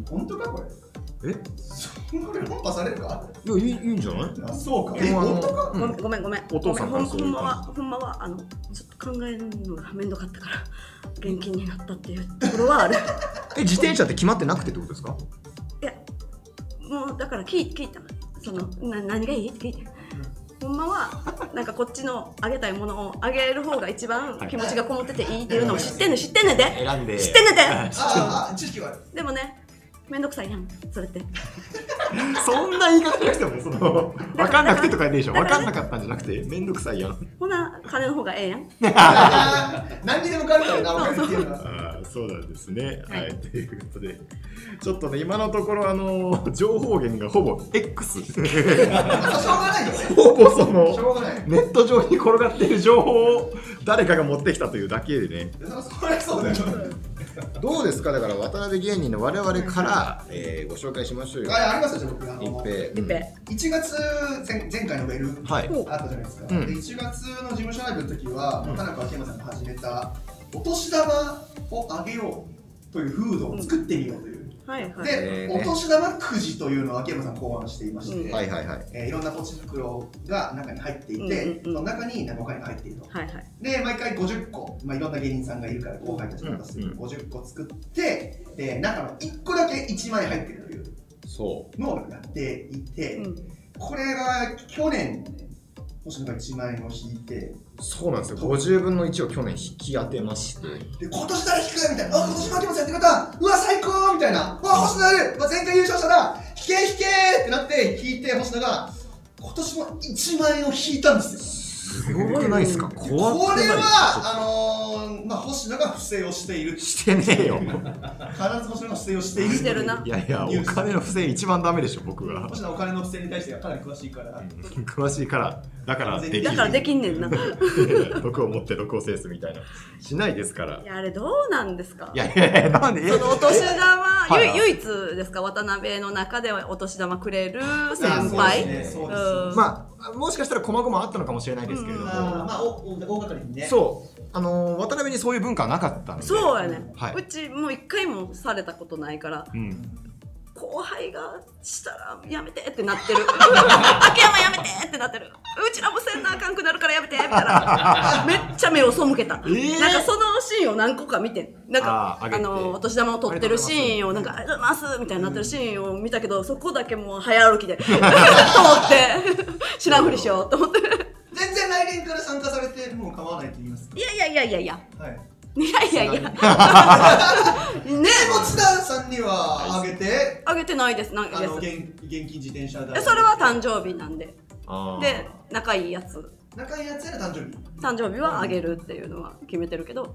ん。本当かこれ？え？これ論破されるか？いやいいいいんじゃない？あそうか。でもあの本当か？うんごめんごめんごめん。お父さんごめん。ほんほんまからそういう感はほんまはあのちょっと考えるのが面倒かったから現金になったっていうところはある。え自転車って決まってなくてってことですか？いやもうだから聞い聞いたそのな何がいい？って聞いて。ほんまはなんかこっちのあげたいものをあげる方が一番気持ちがこもってていいっていうのを知ってんねん。知ってんねんで。選んで。知ってんねんで。ああ知識はあるでもねめんどくさいやん。それって。そんな言い方しなくてもその分かんなくてとかでしょ。だから分かんなかったんじゃなくてめんどくさいやん。ほな金の方がええやん。何にでも変わるからなお金っていうのはそうなんですね。はい。はい、ということで、ちょっとね、今のところ、あの 情報源がほぼ X。まあしょうがないよね。ほぼそしょの、うがない。ネット上に転がっている情報を誰かが持ってきたというだけでね。そりゃそうだよ。どうですか？だから、渡辺芸人の我々から、えーご紹介しましょうよ。あありますよ僕。あの一平。一平。1月前前回のメールはい。あったじゃないですか、うん。で1月の事務所ライブの時は、うん。田中明山さんが始めたお年玉をあげようという風土を作ってみようという、はいはい。で、えーね。お年玉くじというのを秋山さん考案していまして、うん。はいはいはい。えーいろんなポチ袋が中に入っていて、うんうんうんその中にお金が入っていると。はいはい。で、毎回50個、まあ、いろんな芸人さんがいるから後輩たちが渡すうんうん50個作って、で中の1個だけ1万円入ってるという。そのをやっていて、うん。これが去年、星野が1万円を引いて、う。そうなんですよ。50分の1を去年引き当てまして。で今年誰引く？みたいな、あ、今年も秋元さんやってくれた、うわ、最高みたいな、うわ、星野やる、うわ前回優勝したら、引け引けってなって、引いて、星野が、今年も1万円を引いたんですすごくないですか？こ怖くない？れは、あのー、まあ、星野が不正をしている。必してねえよ。ず星野が不正をしている。してるな。いやいやお金の不正一番ダメでしょ僕が星野はお金の不正に対してはかなり詳しいから。詳しいからだからできる。だからできんねんな。い毒を持って毒を制すみたいな。しないですから。や、あれどうなんですか？いやいやいやなんで？そのお年玉、はいはい。ゆ唯一ですか？渡辺の中ではお年玉くれる先そうです輩。ねそうですうん。まあもしかしたら細々あったのかもしれないですけれども、まあ、大掛かりにね。そう。あのー渡辺にそういう文化はなかったので。そうやね、はい。うちもう一回もされたことないから。うん、後輩がしたらやめてってなってる。秋山やめてってなってる。うちらもせんなあかんくなるからやめてみたいな。めっちゃ目を背けた、ー。なんかそのシーンを何個か見てなんかあのお年玉を取ってるシーンをなんかありがとうございますみたいになってるシーンを見たけどそこだけもう早歩きで。と思って。知らんふりしようと思って。全然来年から参加されても構わないと言います。いやいやいやいやいや。はい。いやいや。いや ね。で、持田さんにはあげて、あげてないです。なんか現現金自転車代。えそれは誕生日なんで。で仲いいやつ。仲いいやつやら誕生日。誕生日はあげるっていうのは決めてるけど。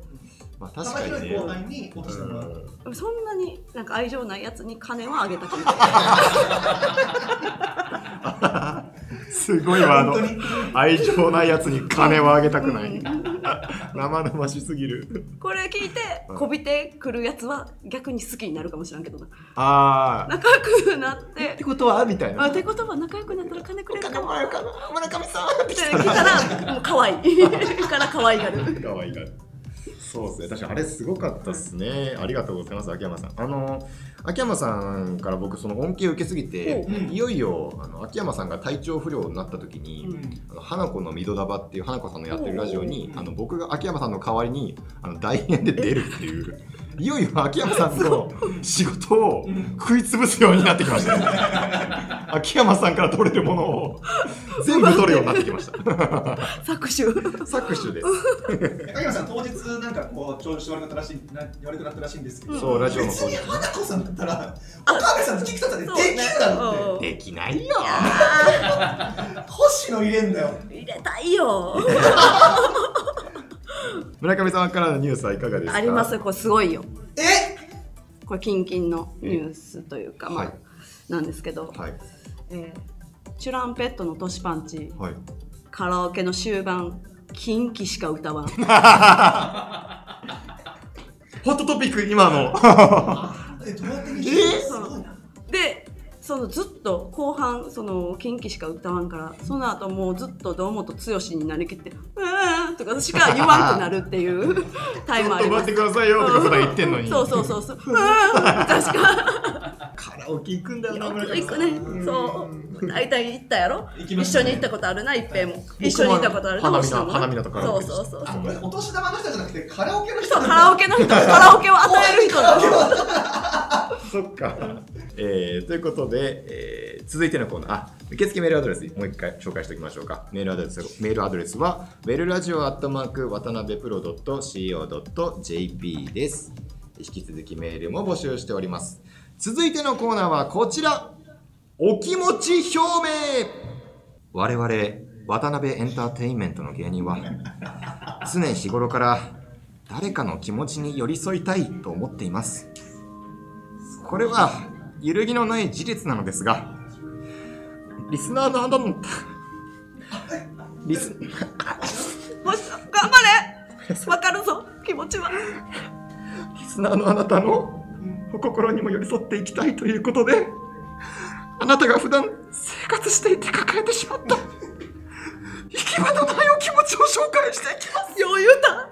まあ確幅かにね。後輩にお年玉。うん。でもそんなになんか愛情ないやつに金はあげたくない。すごいワード本当に。愛情ないやつに金はあげたくない生々しすぎる。これ聞いてこびてくるやつは逆に好きになるかもしれんけどな。ああ仲良くなって。ってことは？みたいな。あってことは仲良くなったら金くれるかも村上さんってたら。もう可愛い。か ら可愛がる。かわいいがるそうですね。確かにあれすごかったですね。ありがとうございます秋山さん。あの秋山さんから僕その恩恵を受けすぎてうん。いよいよあの秋山さんが体調不良になった時に、あの花子のミドダバっていう花子さんのやってるラジオにあの僕が秋山さんの代わりにあの代演で出るっていういよいよ秋山さんの仕事を食い潰すようになってきました、ね、秋山さんから取れるものを全部取るようになってきました。搾取搾取です。秋山さん当日なんかこう調子悪くなったらしいな悪くなったらしいんですけど、そうラジオの別当日。に花子さんだったら岡部さんと菊田さんでできるだろって、うんできないよ星野入れんだよ。入れたいよ 村上さんからのニュースはいかがですか？あります。これすごいよ。え？これキンキンのニュースというか、まあはい。なんですけど、はい。えーチュランペットのトシパンチはい。カラオケの終盤キンキしか歌わん。ホットトピック今の。えどうやってでそのずっと後半そのキンキしか歌わんからその後もうずっと堂本剛になりきって「うーん」とかしか言わんくなるっていう タイムあります。待ってくださいよとか言ってんのに。そうそうそうそう「うーん」確か。カラオケ行くんだよな行くねそう大体行ったやろ？ね。一緒に行ったことあるな一平も。一緒に行ったことあるな花星野もな花見とカラオケそうそうそう。あこれお年玉の人じゃなくてカラオケの人そうカラオケの人カラオケを与える人だそっか、えーということで、えー続いてのコーナー。あ受付メールアドレスもう一回紹介しておきましょうか。メールアドレスメールアドレスはウェルラジオアットマーク渡辺プロドット .co.jp です。引き続きメールも募集しております。続いてのコーナーはこちら。お気持ち表明。我々渡辺エンターテインメントの芸人は常日頃から誰かの気持ちに寄り添いたいと思っています。これは揺るぎのない事実なのですがリスナーのあなたのリスもし頑張れ！わかるぞ！気持ちは。リスナーのあなたのお心にも寄り添っていきたいということであなたが普段生活していて抱えてしまった行き場のないお気持ちを紹介していきます。余裕だ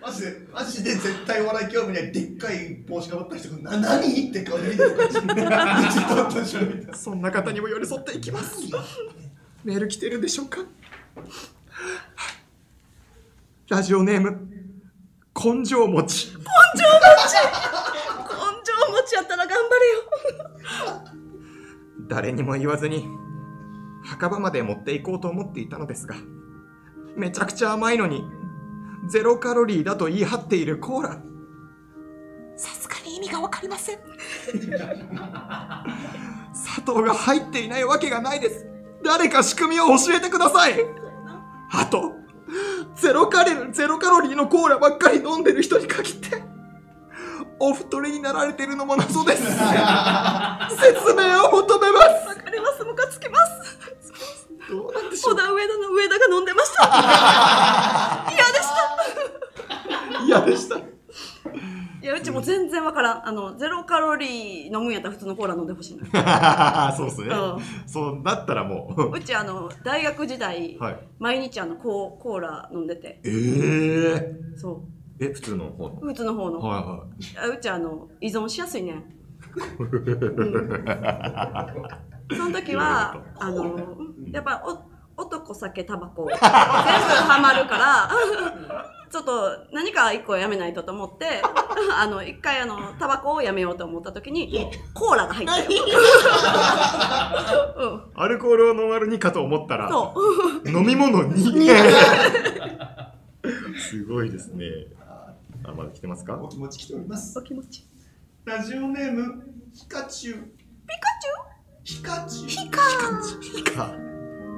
マジでマジで絶対お笑い興味ないでっかい帽子かぶった人が「な何?」って顔で見てる感じそんな方にも寄り添っていきます。メール来てるでしょうか？ラジオネーム根性持ち。根性持ちやったら頑張れよ。誰にも言わずに墓場まで持っていこうと思っていたのですがめちゃくちゃ甘いのにゼロカロリーだと言い張っているコーラ。さすがに意味がわかりません。砂糖が入っていないわけがないです。誰か仕組みを教えてください。あとゼロカロゼロカロリーのコーラばっかり飲んでる人に限ってお太りになられてるのも謎です。説明を求めます。わかります。ムカつきますどう小田上田の上田が飲んでました。嫌でした。嫌でした。いやうちも全然わからん。あのゼロカロリー飲むんやったら普通のコーラ飲んでほしいの そうっすね、うそうなったらもう。うちあの大学時代、はい。毎日あのコーコーラ飲んでて。ええそえ普通の方の？う普通の方の、はいはあうちあの依存しやすいねん、うんその時はあのやっぱお男酒タバコ全部ハマるからちょっと何か一個やめないとと思ってあの一回あのタバコをやめようと思った時にコーラが入ったよ、うん、アルコールを飲まるにかと思ったら飲み物 に。すごいですね。あまだ来てますか？お気持ち来ております。お気持ち。ラジオネームヒカチュウ。ピヒカチュウ？カチ。ュウヒカ。いいか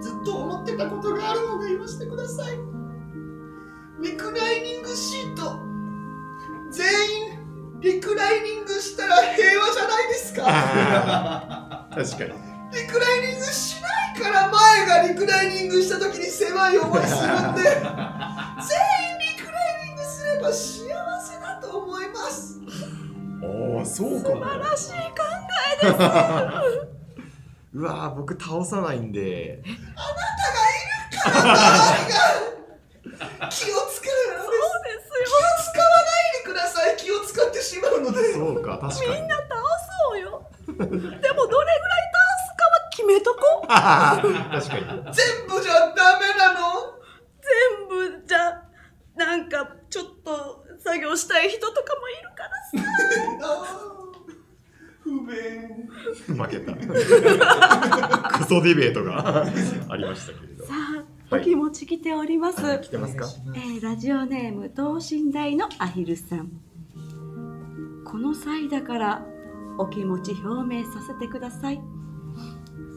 ずっと思ってたことがあるので言わせてください。リクライニングシート。全員リクライニングしたら平和じゃないですか。確かに。リクライニングしないから前がリクライニングした時に狭い思いするんで全員リクライニングすれば幸せだと思います。おおそうか素晴らしい考えですうわー僕倒さないんで。気をつけるのそうでです気を使わないでください。気を使ってしまうので。そうか確かに。よみんな倒そうよ。でもどれぐらい倒すかは決めとこう。確かに。全部じゃダメなの？全部じゃなんかちょっと作業したい人とかもいるからさ 不便負けた。クソディベートが ありましたけれど。さあお気持ち来ております、来てますか？えーラジオネーム等身大のアヒルさん。この際だからお気持ち表明させてください。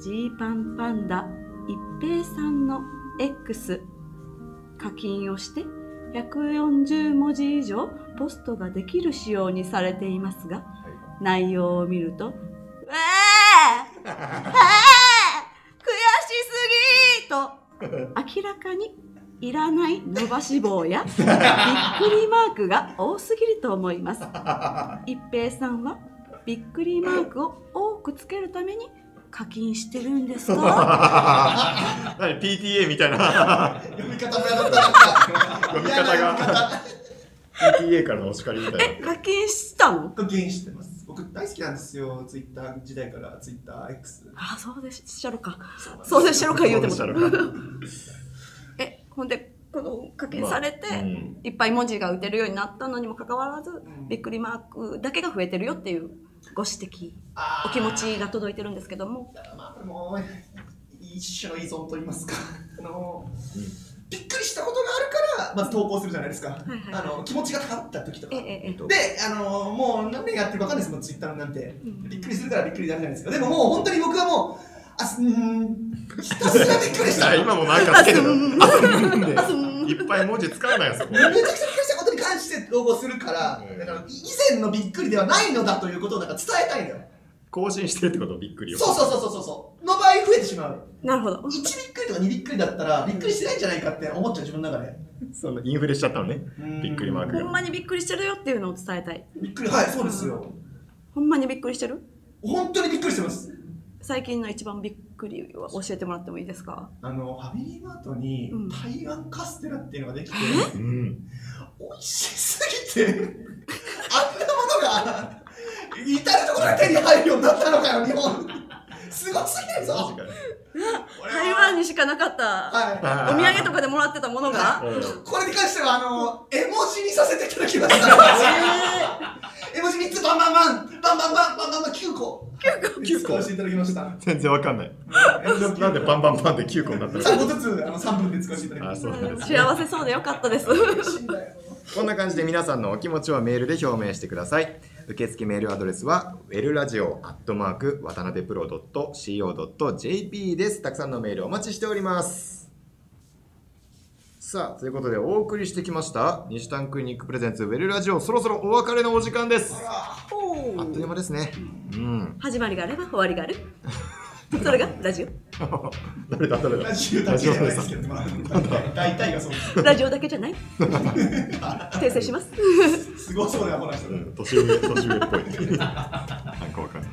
ジーパンパンダ一平さんの X 課金をして140文字以上ポストができる仕様にされていますが内容を見ると「うわーあー悔しすぎ!」と明らかにいらない伸ばし棒やびっくりマークが多すぎると思います。一平さんはびっくりマークを多くつけるために課金してるんですか？何 PTA みたいな。読み方もやだった読み方が。PTA からのお叱りみたいな。課金したの？課金してます僕大好きなんですよツイッター時代からツイッター X あそうでしょろか。そうでしょろか言うても。そうでしたろか。えほんでこの課金されて、まあうん。いっぱい文字が打てるようになったのにもかかわらず、ん。びっくりマークだけが増えてるよっていうご指摘お気持ちが届いてるんですけども。まあもう一種の依存と言いますか。あの、びっくりしたことがあるからまず投稿するじゃないですか、いはいあの気持ちが高まった時とか。ええええ。で、あのもう何年やってるか分かんないですもん、ツイッターなんて。ん。びっくりするからびっくりダメじゃないですか。でももう本当に僕はもう、あすん、ひたすらびっくりした。めちゃ今もなんかつけてる。あすん。でいっぱい文字使うなよそこ。くちゃびっくりしたことに関して投稿するから、うん。だから以前のびっくりではないのだということをだから伝えたいんだよ。更新してるってことびっくりをそうそうそうそうそうそう。の場合増えてしまう。なるほど1びっくりとか2びっくりだったら、びっくりしてないんじゃないかって思っちゃう自分の中で。そのインフレしちゃったのねうんびっくりマークがほんまにびっくりしてるよっていうのを伝えたいびっくり、はい、そうですよ。ほんまにびっくりしてる？本当にびっくりしてます。最近の一番びっくりは教えてもらってもいいですか？あの、ファミリーマートにうん台湾カステラっていうのができて、うん美味しすぎて、あんなものが、至るところで手に入るようになったのかよ、日本。すごすぎるぞ。台湾にしかなかったはお土産とかでもらってたものが？うんい。これに関しては、あの、絵文字にさせていただきました。絵文字3つバンバンバン、バンバンバンバンバンバン9個。9個 ?9 個。していただきました。全然わかんないなんでバンバンバンで9個になったの？3個ずつあの3分で使わせていただきあましそうなんです幸せそうでよかったですこんな感じで皆さんのお気持ちをメールで表明してください。受付メールアドレスは、ウェルラジオアットマーク渡辺プロ .co.jp です。たくさんのメールお待ちしております。さあ、ということでお送りしてきました西丹クリニックプレゼンツウェルラジオ、そろそろお別れのお時間です。おあっという間ですね。うん。始まりがあれば終わりがあるそれが？ラジ 誰だ？誰だ？ラジオだけじゃないですけど、まあ、大体がそうです。オラジオだけじゃない？訂正します？すごそうなこの人。うん、年上、年上っぽい。なんかわかんない。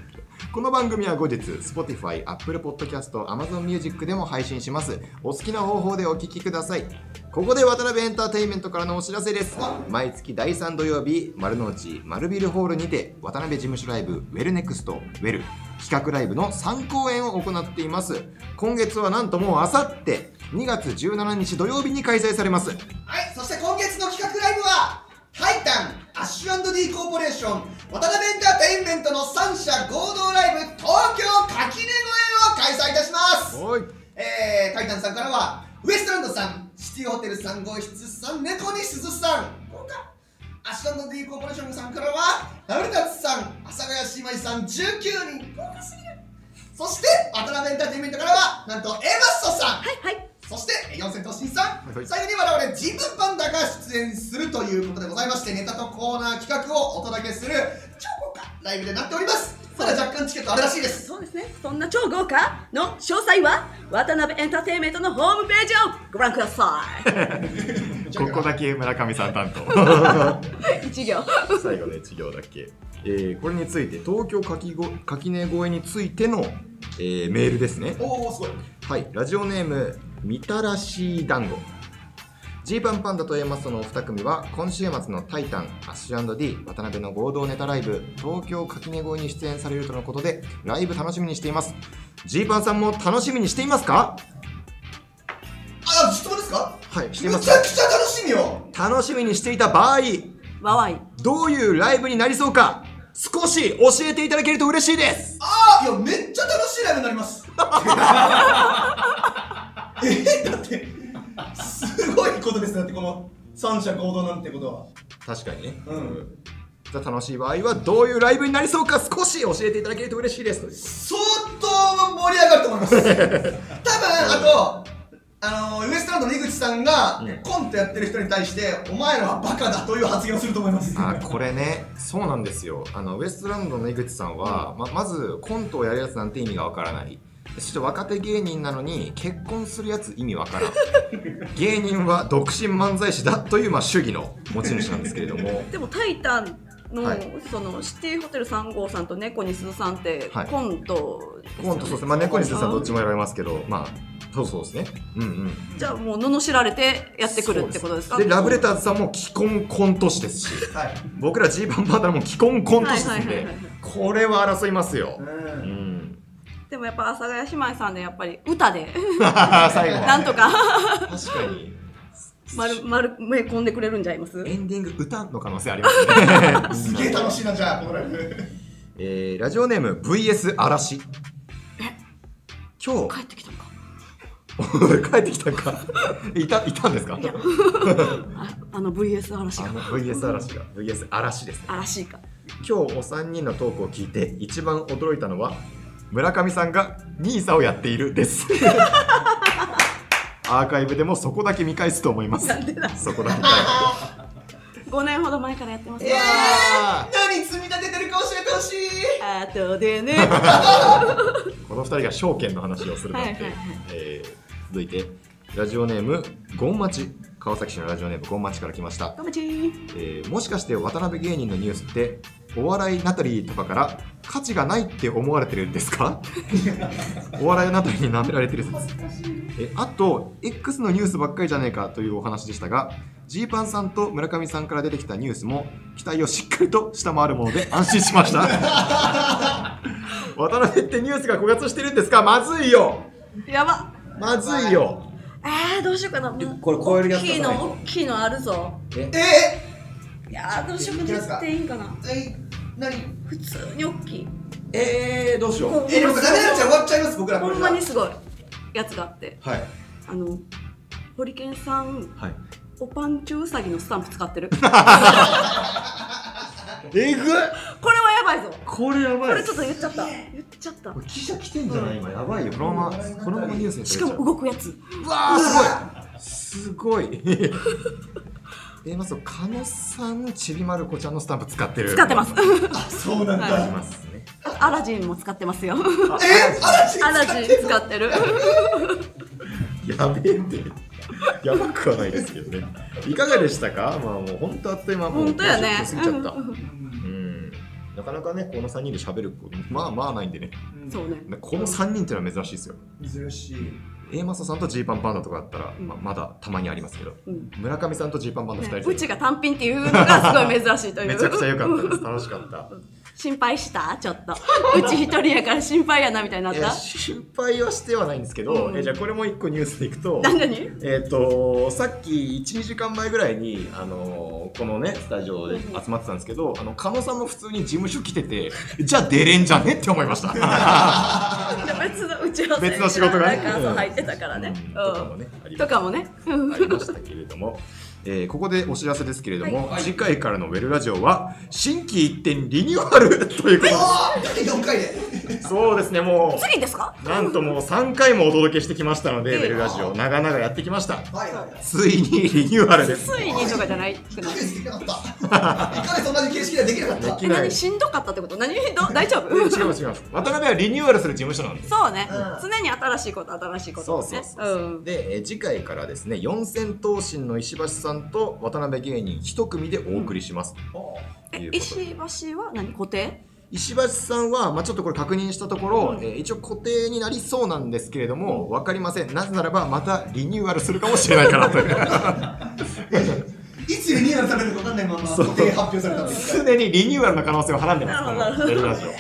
この番組は後日、Spotify、Apple Podcast、Amazon Music でも配信します。お好きな方法でお聞きください。ここで渡辺エンターテインメントからのお知らせです。毎月第3土曜日、丸の内丸ビルホールにて、渡辺事務所ライブ、ウェルネクスト、ウェル、企画ライブの3公演を行っています。今月はなんともうあさって、2月17日土曜日に開催されます。はい、そして今月の企画ライブは、タイタン、アッシュ &D コーポレーション、渡辺エンターテインメントの3社合同ライブ、東京垣根越えを開催いたします。えー、タイタンさんからは、ウエストランドさん、シティホテル3号室さん、猫に鈴さん、他アッシュ &D コーポレーションさんからは、ダブルタッツさん、阿佐ヶ谷姉妹さん、19人、豪華すぎる。そして、渡辺エンターテインメントからは、なんと、エマッソさん、はいはい。そして四千頭身さん、はい最後に我々ジムパンダが出演するということでございましてネタとコーナー企画をお届けする超豪華ライブでなっております。まだ若干チケットあるらしいです。そうですねそんな超豪華の詳細は渡辺エンターテインメントのホームページをご覧くださ ここだけ村上さん担当。い 一行。最後の1行だけ、えーこれについて東京垣ご垣根越えについての、えーメールですね。おおすごい。はい。ラジオネームみたらし団子ジーパンパンダと A マストのお二組は今週末の「タイタン」アッシュ &D 渡辺の合同ネタライブ東京垣根越えに出演されるとのことでライブ楽しみにしています。ジーパンさんも楽しみにしていますか？あ質問ですか？はいしていめます。ちゃくちゃ楽しみよ。楽しみにしていた場合わわい。どういうライブになりそうか少し教えていただけると嬉しいです。ああいやめっちゃ楽しいライブになります。えだってすごいことですだってこの三者合同なんてことは。確かにね、うん。じゃあ楽しい場合はどういうライブになりそうか少し教えていただけると嬉しいです。相当盛り上がると思います。多分あとあのウエストランドの井口さんがうんコントやってる人に対してお前らはバカだという発言をすると思います。あこれねそうなんですよ。あのウエストランドの井口さんは、ままずコントをやるやつなんて意味がわからないそして若手芸人なのに結婚するやつ意味わからん。芸人は独身漫才師だという、まあ、主義の持ち主なんですけれども。でも「タイタンの」はい。そのシティホテル3号さんと猫に鈴さんってはい。コントね。コントそうですね。まあ猫にするさん。どっちもやられますけどまあそうそうですね。うんうん。じゃあもう罵られてやってくるってことですか？でラブレターズさんも既婚コント師ですしはい。僕らジーパンパンダも既婚コント師ですんはいはいはいではい。これは争いますよ。ううんんでもやっぱ阿佐ヶ谷姉妹さんでやっぱり 歌で。最後はなんとか。確かに。丸丸め込んでくれるんじゃいます？エンディング歌の可能性ありますね。すげえ楽しいなじゃあこのライブえーラジオネーム VS 嵐。今帰ってきたのか？日帰ってきたんか。いたいたんですか？いや。ああの VS 嵐が。あの VS 嵐が。VS 嵐ですね。嵐か。今日お三人のトークを聞いて一番驚いたのは村上さんが NISA をやっているです。アーカイブでもそこだけ見返すと思います。そこだけ5年ほど前からやってますえよー、何積み立ててるか教えてほしい。あとでね。この二人が証券の話をするなんて、はいはいはい。えー続いてラジオネームゴンマチ川崎市のラジオネームゴンマチから来ました、頑張ちーえーもしかして渡辺芸人のニュースってお笑いナタリーとかから価値がないって思われてるんですか？お笑いナタリーに舐められてる説えあと X のニュースばっかりじゃねえかというお話でしたがジーパンさんと村上さんから出てきたニュースも期待をしっかりと下回るもので安心しました。渡辺ってニュースが枯渇してるんですか？まずいよ。やば。まずいよえー、どうしようかな。これ超えるやつ大きいの大きいのあるぞ。え？え？いやーどうしようかな。っていいんかなー、え何？普通に大きい。えー、どうしよう？えー、でもダメになっちゃう終わっちゃいます僕らこほんまにすごいやつがあって。はい。あのホリケンさんはい。おパンチュウサギのスタンプ使ってる？えぐっ。これはやばいぞ。これやばこれちょっと言っちゃった。言っちゃった。これ記者来てんじゃない？今やばいよ。このままこのままニュースにしかも動くやつ。うわーすごい。すごい。えまず狩野さんちびまる子ちゃんのスタンプ使ってる。使ってます。あそうなんあだりますね。アラジンも使ってますよ。え？嵐アラジン使ってる。やべえってやばくはないですけどね。いかがでしたか？まあもう本当あっという間。もう本当やね。50分過ぎちゃった。うん。なかなかねこの3人で喋ることまあまあないんでね。そうね。この3人っていうのは珍しいですよ。珍しい。A マサさんとジーパンパンダとかだったら、うんまあ、まだたまにありますけど。うん。村上さんとジーパンパンダ2人ねでうちが単品っていうのがすごい珍しいという。めちゃくちゃ良かったです。楽しかった 心配した？ちょっと。うち一人やから心配やなみたいになった？心配はしてはないんですけど、うん。えじゃあこれも一個ニュースでいくと何？何えっ、とさっき12時間前ぐらいに、あのこのねスタジオで集まってたんですけど、あの狩野さんも普通に事務所来ててじゃあ出れんじゃね？って思いました。別の打ち合わせ別の仕事がね。なん入ってたからね、うん。とかもね。ありとかもね。ありましたけれども、えーここでお知らせですけれども、はい。次回からのウェルラジオは新規一点リニューアルということおー第4回で。でそうですねもう次ですか？なんともう3回もお届けしてきましたので、ええウェルラジオ長々やってきました。はい。はいはいついにリニューアルです。ついにとかじゃない？く1ないヶ月できなかった。1ヶ月同じ形式ではできなかった？できない。え何しんどかったってこと？何ど？大丈夫？違います違います渡辺はリニューアルする事務所なんです。そうね、うん常に新しいこと新しいことそうそうねで、えー次回からですね四千頭身の石橋さんと渡辺芸人一組でお送りします、うこと石橋は何？固定？石橋さんは、まあ、ちょっとこれ確認したところ、えー一応固定になりそうなんですけれども、分かりません。なぜならばまたリニューアルするかもしれないからという。いつリニューアルされるか分かんないまま固定発表されたんですか？常にリニューアルの可能性をはらんでます。こなるほど。のベルラジオ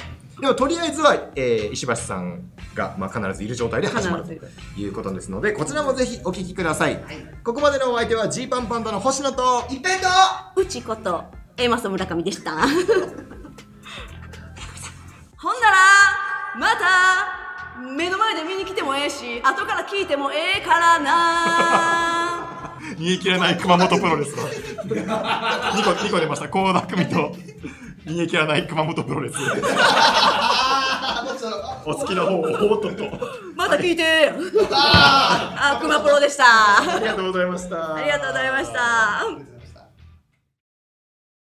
でもとりあえずは、えー石橋さんが、まあ、必ずいる状態で始まるということですのでこちらもぜひお聞きください、ここまでのお相手はジーパンパンダの星野と一辺倒うちことエマス村上でした。ほんならまた目の前で見に来てもええし後から聞いてもええからな。逃げ切れない熊本プロレスの2個二個出ました。倖田來未と逃げ切らない熊本プロレス。お好きな方をおっとっと。また聞いて。ああクマプロでした。ありがとうございました。ありがとうございました